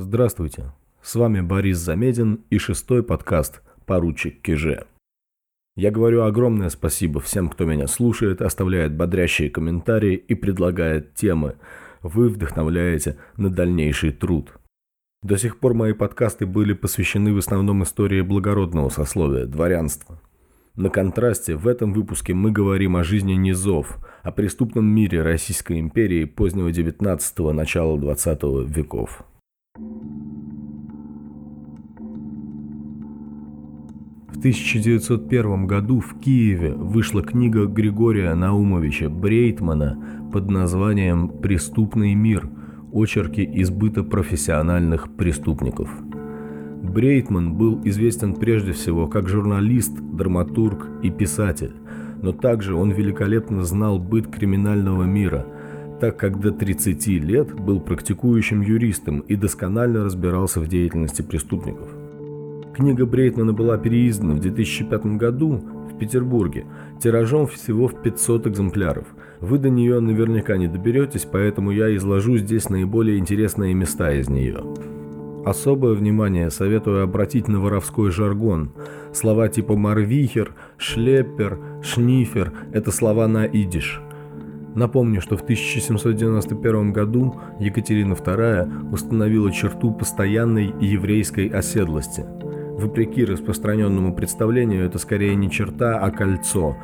Здравствуйте, с вами Борис Замедин и шестой подкаст «Поручик Киже». Я говорю огромное спасибо всем, кто меня слушает, оставляет бодрящие комментарии и предлагает темы. Вы вдохновляете на дальнейший труд. До сих пор мои подкасты были посвящены в основном истории благородного сословия, дворянства. На контрасте в этом выпуске мы говорим о жизни низов, о преступном мире Российской империи позднего 19-го, начала 20 веков. В 1901 году в Киеве вышла книга Григория Наумовича Брейтмана под названием «Преступный мир. Очерки избыта профессиональных преступников». Брейтман был известен прежде всего как журналист, драматург и писатель, но также он великолепно знал быт криминального мира, так как до 30 лет был практикующим юристом и досконально разбирался в деятельности преступников. Книга Брейтмана была переиздана в 2005 году в Петербурге тиражом всего в 500 экземпляров. Вы до нее наверняка не доберетесь, поэтому я изложу здесь наиболее интересные места из нее. Особое внимание советую обратить на воровской жаргон. Слова типа «марвихер», «шлеппер», «шнифер» – это слова на идиш. Напомню, что в 1791 году Екатерина II установила черту постоянной еврейской оседлости – Вопреки распространенному представлению, это скорее не черта, а кольцо.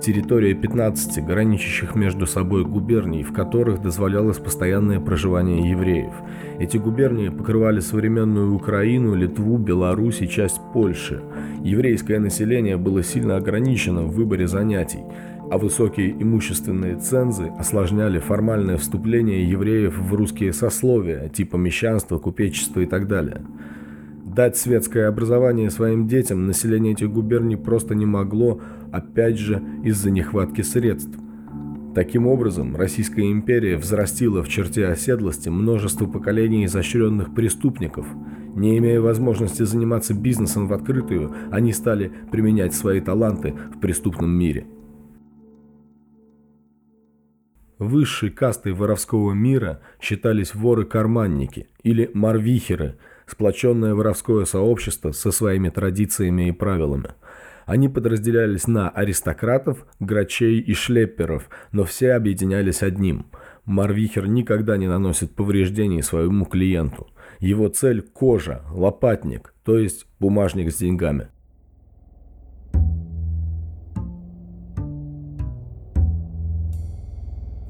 Территория 15 граничащих между собой губерний, в которых дозволялось постоянное проживание евреев. Эти губернии покрывали современную Украину, Литву, Беларусь и часть Польши. Еврейское население было сильно ограничено в выборе занятий, а высокие имущественные цензы осложняли формальное вступление евреев в русские сословия, типа мещанства, купечества и так далее. Дать светское образование своим детям население этих губерний просто не могло, опять же, из-за нехватки средств. Таким образом, Российская империя взрастила в черте оседлости множество поколений изощренных преступников. Не имея возможности заниматься бизнесом в открытую, они стали применять свои таланты в преступном мире. Высшей кастой воровского мира считались воры-карманники или марвихеры – сплоченное воровское сообщество со своими традициями и правилами. Они подразделялись на аристократов, грачей и шлепперов, но все объединялись одним. Марвихер никогда не наносит повреждений своему клиенту. Его цель – кожа, лопатник, то есть бумажник с деньгами.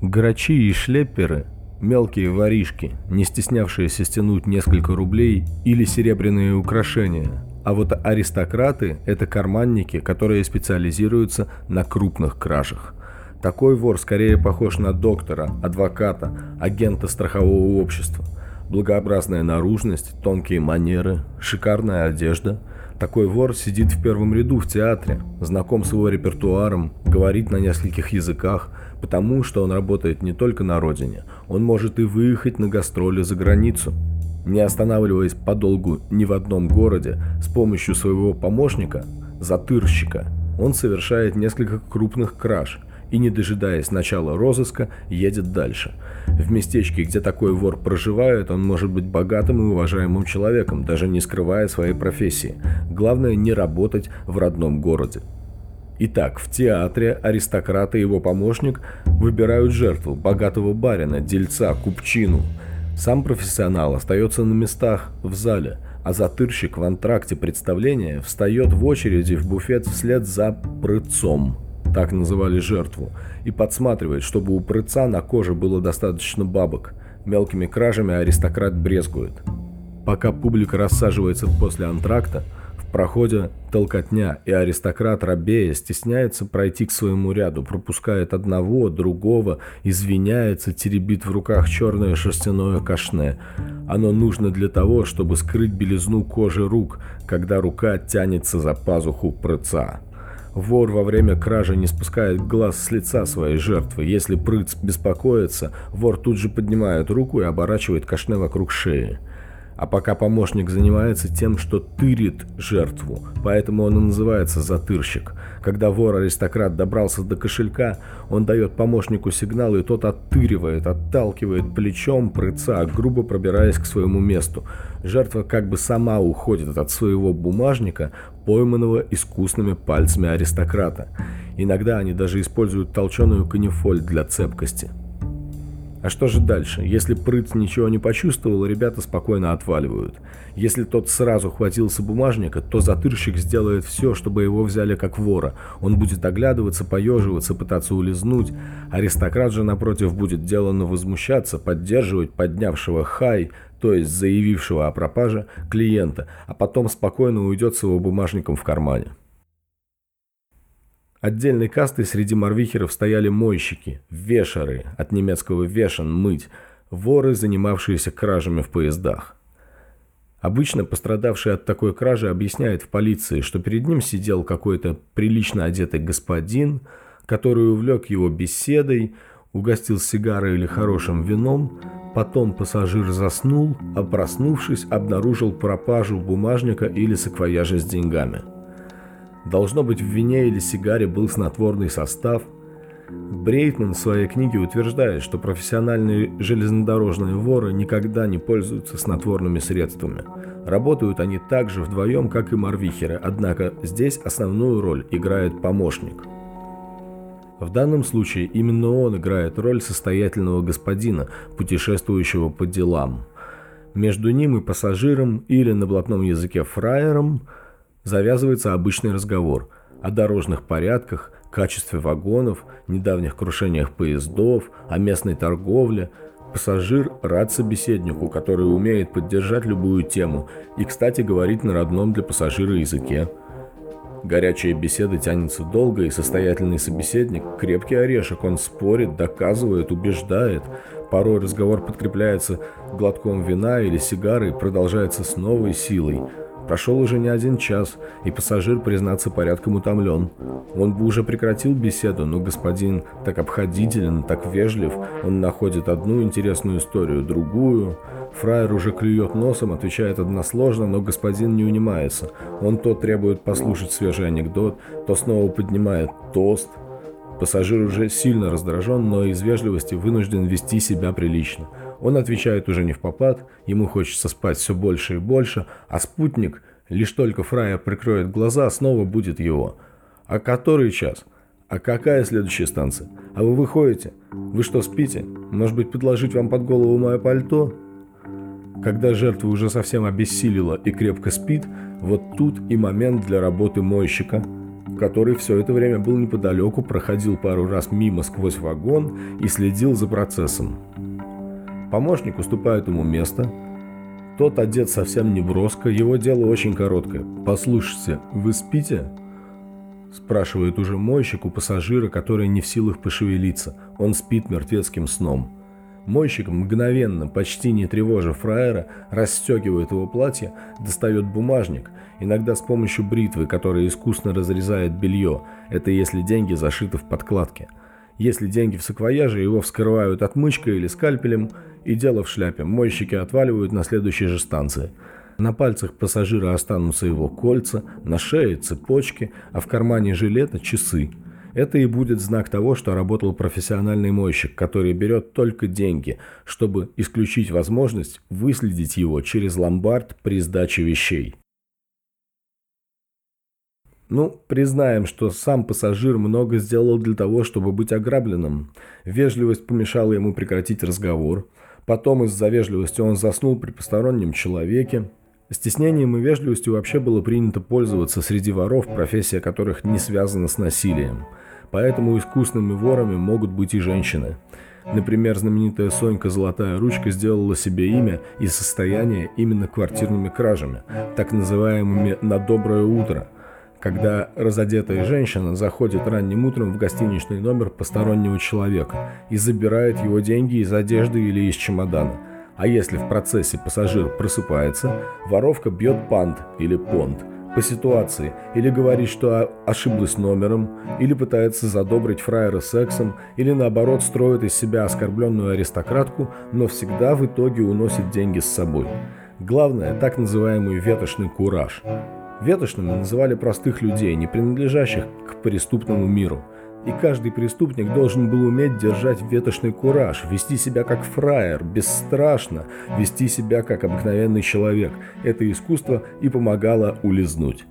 Грачи и шлепперы мелкие воришки, не стеснявшиеся стянуть несколько рублей или серебряные украшения. А вот аристократы – это карманники, которые специализируются на крупных кражах. Такой вор скорее похож на доктора, адвоката, агента страхового общества. Благообразная наружность, тонкие манеры, шикарная одежда. Такой вор сидит в первом ряду в театре, знаком с его репертуаром, говорит на нескольких языках – потому что он работает не только на родине, он может и выехать на гастроли за границу. Не останавливаясь подолгу ни в одном городе, с помощью своего помощника, затырщика, он совершает несколько крупных краж и, не дожидаясь начала розыска, едет дальше. В местечке, где такой вор проживает, он может быть богатым и уважаемым человеком, даже не скрывая своей профессии. Главное не работать в родном городе. Итак, в театре аристократ и его помощник выбирают жертву, богатого барина, дельца, купчину. Сам профессионал остается на местах в зале, а затырщик в антракте представления встает в очереди в буфет вслед за прыцом, так называли жертву, и подсматривает, чтобы у прыца на коже было достаточно бабок. Мелкими кражами аристократ брезгует. Пока публика рассаживается после антракта, проходе толкотня, и аристократ Рабея стесняется пройти к своему ряду, пропускает одного, другого, извиняется, теребит в руках черное шерстяное кашне. Оно нужно для того, чтобы скрыть белизну кожи рук, когда рука тянется за пазуху прыца. Вор во время кражи не спускает глаз с лица своей жертвы. Если прыц беспокоится, вор тут же поднимает руку и оборачивает кашне вокруг шеи. А пока помощник занимается тем, что тырит жертву, поэтому он и называется затырщик. Когда вор-аристократ добрался до кошелька, он дает помощнику сигнал, и тот оттыривает, отталкивает плечом прыца, грубо пробираясь к своему месту. Жертва как бы сама уходит от своего бумажника, пойманного искусными пальцами аристократа. Иногда они даже используют толченую канифоль для цепкости. А что же дальше? Если прыц ничего не почувствовал, ребята спокойно отваливают. Если тот сразу хватился бумажника, то затырщик сделает все, чтобы его взяли как вора. Он будет оглядываться, поеживаться, пытаться улизнуть. Аристократ же, напротив, будет деланно возмущаться, поддерживать поднявшего хай, то есть заявившего о пропаже, клиента, а потом спокойно уйдет с его бумажником в кармане. Отдельной кастой среди морвихеров стояли мойщики, вешары, от немецкого «вешан» – «мыть», воры, занимавшиеся кражами в поездах. Обычно пострадавший от такой кражи объясняет в полиции, что перед ним сидел какой-то прилично одетый господин, который увлек его беседой, угостил сигарой или хорошим вином, потом пассажир заснул, а проснувшись, обнаружил пропажу бумажника или саквояжа с деньгами – Должно быть, в вине или сигаре был снотворный состав. Брейтман в своей книге утверждает, что профессиональные железнодорожные воры никогда не пользуются снотворными средствами. Работают они так же вдвоем, как и морвихеры, однако здесь основную роль играет помощник. В данном случае именно он играет роль состоятельного господина, путешествующего по делам. Между ним и пассажиром или на блатном языке фраером – завязывается обычный разговор о дорожных порядках, качестве вагонов, недавних крушениях поездов, о местной торговле. Пассажир рад собеседнику, который умеет поддержать любую тему и, кстати, говорить на родном для пассажира языке. Горячая беседа тянется долго, и состоятельный собеседник – крепкий орешек. Он спорит, доказывает, убеждает. Порой разговор подкрепляется глотком вина или сигары и продолжается с новой силой – Прошел уже не один час, и пассажир, признаться, порядком утомлен. Он бы уже прекратил беседу, но господин так обходителен, так вежлив, он находит одну интересную историю, другую. Фраер уже клюет носом, отвечает односложно, но господин не унимается. Он то требует послушать свежий анекдот, то снова поднимает тост. Пассажир уже сильно раздражен, но из вежливости вынужден вести себя прилично. Он отвечает уже не в попад, ему хочется спать все больше и больше, а спутник, лишь только Фрая прикроет глаза, снова будет его. А который час? А какая следующая станция? А вы выходите? Вы что, спите? Может быть, подложить вам под голову мое пальто? Когда жертва уже совсем обессилила и крепко спит, вот тут и момент для работы мойщика, который все это время был неподалеку, проходил пару раз мимо сквозь вагон и следил за процессом. Помощник уступает ему место. Тот одет совсем не броско, его дело очень короткое. «Послушайте, вы спите?» Спрашивает уже мойщик у пассажира, который не в силах пошевелиться. Он спит мертвецким сном. Мойщик мгновенно, почти не тревожа фраера, расстегивает его платье, достает бумажник, иногда с помощью бритвы, которая искусно разрезает белье. Это если деньги зашиты в подкладке. Если деньги в саквояже, его вскрывают отмычкой или скальпелем, и дело в шляпе. Мойщики отваливают на следующей же станции. На пальцах пассажира останутся его кольца, на шее цепочки, а в кармане жилета часы. Это и будет знак того, что работал профессиональный мойщик, который берет только деньги, чтобы исключить возможность выследить его через ломбард при сдаче вещей. Ну, признаем, что сам пассажир много сделал для того, чтобы быть ограбленным. Вежливость помешала ему прекратить разговор. Потом из-за вежливости он заснул при постороннем человеке. Стеснением и вежливостью вообще было принято пользоваться среди воров, профессия которых не связана с насилием. Поэтому искусными ворами могут быть и женщины. Например, знаменитая Сонька Золотая Ручка сделала себе имя и состояние именно квартирными кражами, так называемыми «на доброе утро», когда разодетая женщина заходит ранним утром в гостиничный номер постороннего человека и забирает его деньги из одежды или из чемодана. А если в процессе пассажир просыпается, воровка бьет пант или понт по ситуации, или говорит, что ошиблась номером, или пытается задобрить фраера сексом, или наоборот строит из себя оскорбленную аристократку, но всегда в итоге уносит деньги с собой. Главное – так называемый ветошный кураж. Ветошными называли простых людей, не принадлежащих к преступному миру. И каждый преступник должен был уметь держать ветошный кураж, вести себя как фраер, бесстрашно, вести себя как обыкновенный человек. Это искусство и помогало улизнуть.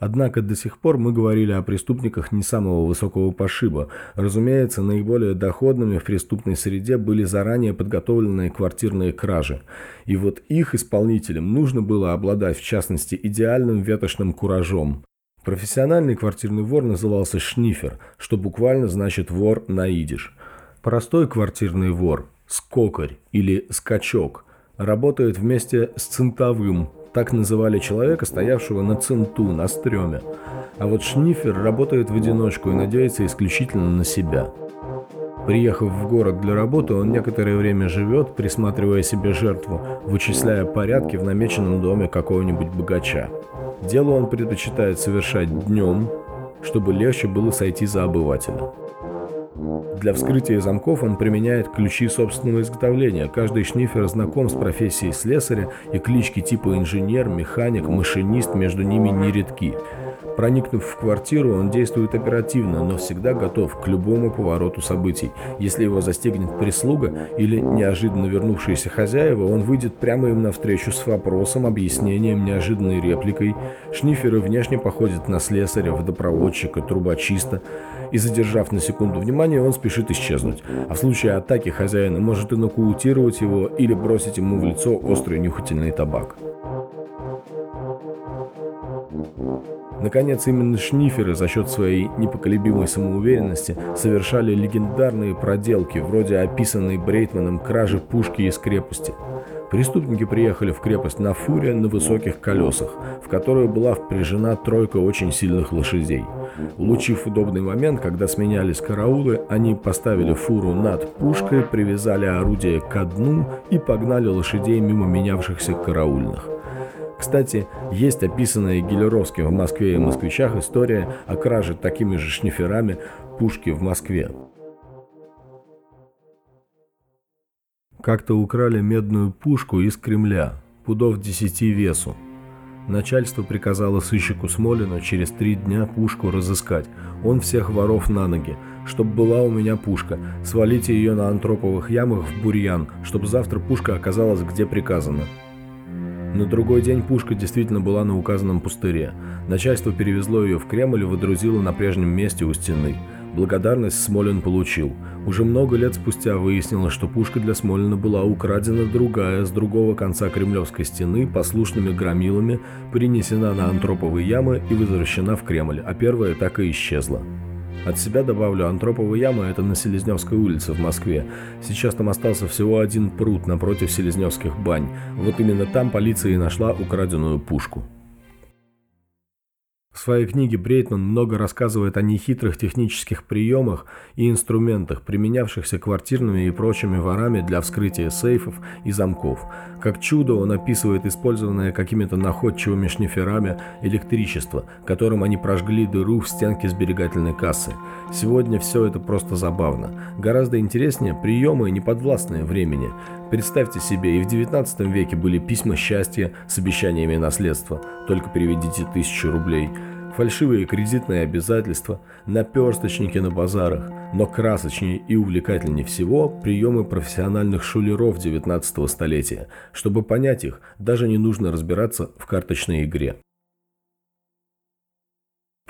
Однако до сих пор мы говорили о преступниках не самого высокого пошиба. Разумеется, наиболее доходными в преступной среде были заранее подготовленные квартирные кражи. И вот их исполнителям нужно было обладать, в частности, идеальным ветошным куражом. Профессиональный квартирный вор назывался шнифер, что буквально значит вор на идиш. Простой квартирный вор, скокарь или скачок, работает вместе с центовым, так называли человека, стоявшего на центу, на стреме. А вот Шнифер работает в одиночку и надеется исключительно на себя. Приехав в город для работы, он некоторое время живет, присматривая себе жертву, вычисляя порядки в намеченном доме какого-нибудь богача. Дело он предпочитает совершать днем, чтобы легче было сойти за обывателя. Для вскрытия замков он применяет ключи собственного изготовления. Каждый шнифер знаком с профессией слесаря, и клички типа инженер, механик, машинист между ними нередки. Проникнув в квартиру, он действует оперативно, но всегда готов к любому повороту событий. Если его застегнет прислуга или неожиданно вернувшиеся хозяева, он выйдет прямо им навстречу с вопросом, объяснением, неожиданной репликой. Шниферы внешне походят на слесаря, водопроводчика, трубочиста и, задержав на секунду внимание, он спешит исчезнуть. А в случае атаки хозяина может и нокаутировать его или бросить ему в лицо острый нюхательный табак. Наконец, именно шниферы за счет своей непоколебимой самоуверенности совершали легендарные проделки, вроде описанной Брейтманом кражи пушки из крепости. Преступники приехали в крепость на фуре на высоких колесах, в которую была впряжена тройка очень сильных лошадей. Улучив удобный момент, когда сменялись караулы, они поставили фуру над пушкой, привязали орудие к дну и погнали лошадей мимо менявшихся караульных. Кстати, есть описанная Гелеровским в Москве и москвичах история о краже такими же шниферами пушки в Москве. Как-то украли медную пушку из Кремля, пудов десяти весу. Начальство приказало сыщику Смолину через три дня пушку разыскать. Он всех воров на ноги. Чтоб была у меня пушка. Свалите ее на антроповых ямах в бурьян, чтобы завтра пушка оказалась где приказано. На другой день пушка действительно была на указанном пустыре. Начальство перевезло ее в Кремль и водрузило на прежнем месте у стены. Благодарность Смолин получил. Уже много лет спустя выяснилось, что пушка для Смолина была украдена другая с другого конца Кремлевской стены послушными громилами, принесена на антроповые ямы и возвращена в Кремль, а первая так и исчезла. От себя добавлю, Антропова яма – это на Селезневской улице в Москве. Сейчас там остался всего один пруд напротив Селезневских бань. Вот именно там полиция и нашла украденную пушку. В своей книге Брейтман много рассказывает о нехитрых технических приемах и инструментах, применявшихся квартирными и прочими ворами для вскрытия сейфов и замков. Как чудо он описывает использованное какими-то находчивыми шниферами электричество, которым они прожгли дыру в стенке сберегательной кассы. Сегодня все это просто забавно. Гораздо интереснее приемы, не подвластные времени. Представьте себе, и в 19 веке были письма счастья с обещаниями наследства. Только переведите тысячу рублей. Фальшивые кредитные обязательства, наперсточники на базарах. Но красочнее и увлекательнее всего приемы профессиональных шулеров 19 столетия. Чтобы понять их, даже не нужно разбираться в карточной игре.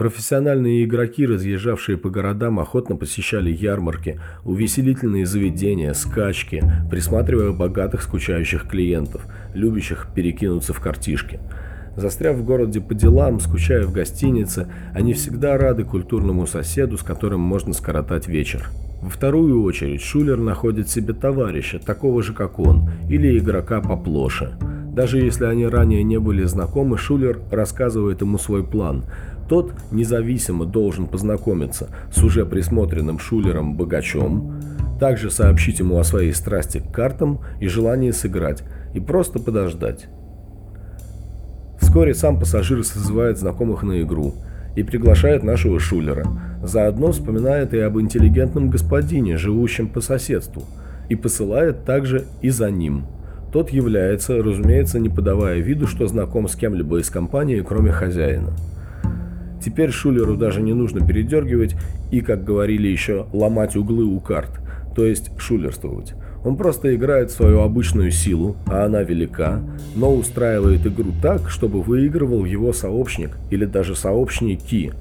Профессиональные игроки, разъезжавшие по городам, охотно посещали ярмарки, увеселительные заведения, скачки, присматривая богатых скучающих клиентов, любящих перекинуться в картишки. Застряв в городе по делам, скучая в гостинице, они всегда рады культурному соседу, с которым можно скоротать вечер. Во вторую очередь Шулер находит себе товарища, такого же как он, или игрока поплоше. Даже если они ранее не были знакомы, Шулер рассказывает ему свой план – тот независимо должен познакомиться с уже присмотренным Шулером богачом, также сообщить ему о своей страсти к картам и желании сыграть, и просто подождать. Вскоре сам пассажир созывает знакомых на игру и приглашает нашего Шулера. Заодно вспоминает и об интеллигентном господине, живущем по соседству. и посылает также и за ним. Тот является, разумеется, не подавая виду, что знаком с кем-либо из компании, кроме хозяина. Теперь Шулеру даже не нужно передергивать и, как говорили еще, ломать углы у карт, то есть шулерствовать. Он просто играет свою обычную силу, а она велика, но устраивает игру так, чтобы выигрывал его сообщник или даже сообщники.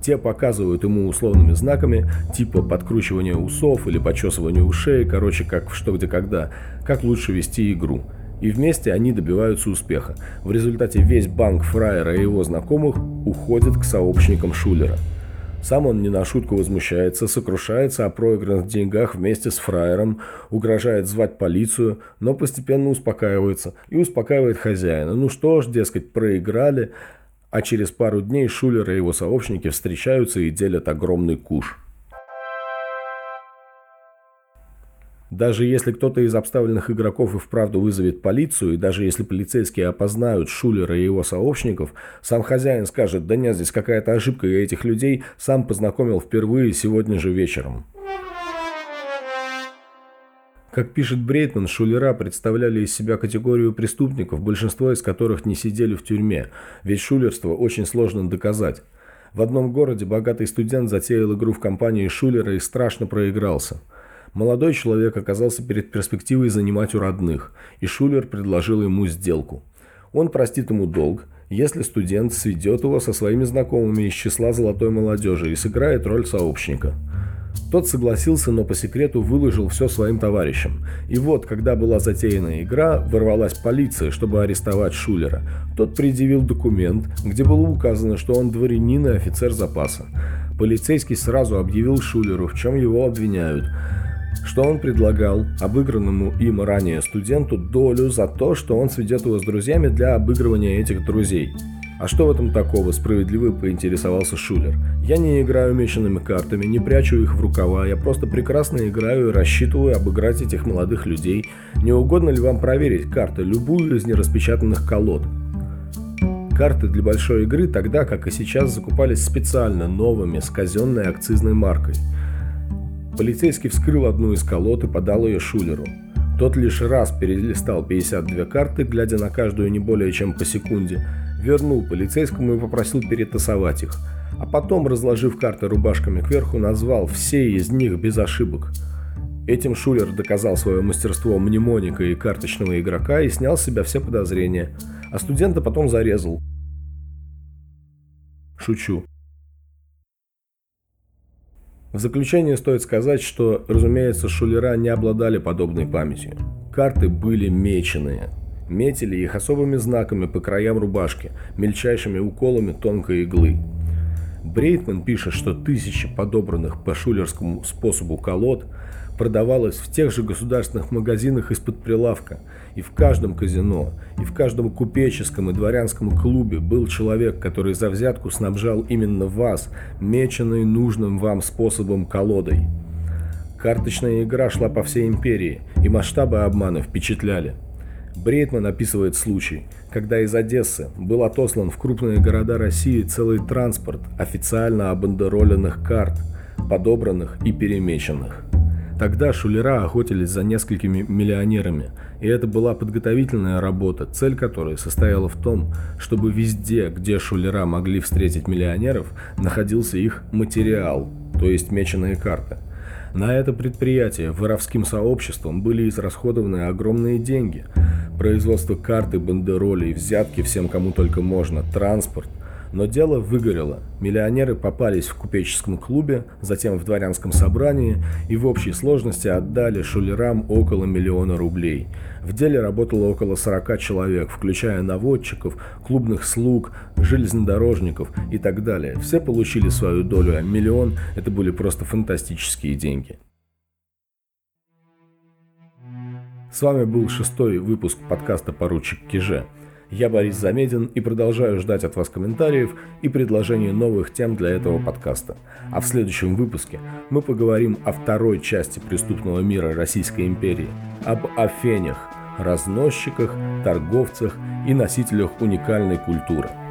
Те показывают ему условными знаками, типа подкручивания усов или почесывания ушей, короче, как в что где когда, как лучше вести игру. И вместе они добиваются успеха. В результате весь банк Фраера и его знакомых уходит к сообщникам Шулера – сам он не на шутку возмущается, сокрушается о проигранных деньгах вместе с фраером, угрожает звать полицию, но постепенно успокаивается и успокаивает хозяина. Ну что ж, дескать, проиграли, а через пару дней Шулер и его сообщники встречаются и делят огромный куш. Даже если кто-то из обставленных игроков и вправду вызовет полицию, и даже если полицейские опознают Шулера и его сообщников, сам хозяин скажет, да нет, здесь какая-то ошибка, я этих людей сам познакомил впервые сегодня же вечером. Как пишет Брейтман, шулера представляли из себя категорию преступников, большинство из которых не сидели в тюрьме, ведь шулерство очень сложно доказать. В одном городе богатый студент затеял игру в компании Шулера и страшно проигрался – Молодой человек оказался перед перспективой занимать у родных, и Шулер предложил ему сделку. Он простит ему долг, если студент сведет его со своими знакомыми из числа золотой молодежи и сыграет роль сообщника. Тот согласился, но по секрету выложил все своим товарищам. И вот, когда была затеяна игра, ворвалась полиция, чтобы арестовать Шулера. Тот предъявил документ, где было указано, что он дворянин и офицер запаса. Полицейский сразу объявил Шулеру, в чем его обвиняют – что он предлагал обыгранному им ранее студенту долю за то, что он сведет его с друзьями для обыгрывания этих друзей. А что в этом такого, справедливо поинтересовался Шулер. Я не играю меченными картами, не прячу их в рукава, я просто прекрасно играю и рассчитываю обыграть этих молодых людей. Не угодно ли вам проверить карты, любую из нераспечатанных колод? Карты для большой игры тогда, как и сейчас, закупались специально новыми с казенной акцизной маркой – Полицейский вскрыл одну из колод и подал ее Шулеру. Тот лишь раз перелистал 52 карты, глядя на каждую не более чем по секунде, вернул полицейскому и попросил перетасовать их, а потом, разложив карты рубашками кверху, назвал все из них без ошибок. Этим Шулер доказал свое мастерство мнемоника и карточного игрока и снял с себя все подозрения, а студента потом зарезал. Шучу. В заключение стоит сказать, что, разумеется, шулера не обладали подобной памятью. Карты были меченые. Метили их особыми знаками по краям рубашки, мельчайшими уколами тонкой иглы. Брейтман пишет, что тысячи подобранных по шулерскому способу колод – продавалась в тех же государственных магазинах из-под прилавка. И в каждом казино, и в каждом купеческом и дворянском клубе был человек, который за взятку снабжал именно вас, меченной нужным вам способом колодой. Карточная игра шла по всей империи, и масштабы обмана впечатляли. Брейтман описывает случай, когда из Одессы был отослан в крупные города России целый транспорт официально обандероленных карт, подобранных и перемеченных. Тогда шулера охотились за несколькими миллионерами, и это была подготовительная работа, цель которой состояла в том, чтобы везде, где шулера могли встретить миллионеров, находился их материал, то есть меченые карты. На это предприятие воровским сообществом были израсходованы огромные деньги. Производство карты, бандеролей, взятки всем кому только можно, транспорт – но дело выгорело. Миллионеры попались в купеческом клубе, затем в дворянском собрании и в общей сложности отдали шулерам около миллиона рублей. В деле работало около 40 человек, включая наводчиков, клубных слуг, железнодорожников и так далее. Все получили свою долю, а миллион – это были просто фантастические деньги. С вами был шестой выпуск подкаста «Поручик Киже». Я Борис Замедин и продолжаю ждать от вас комментариев и предложений новых тем для этого подкаста. А в следующем выпуске мы поговорим о второй части преступного мира Российской империи, об афенях, разносчиках, торговцах и носителях уникальной культуры –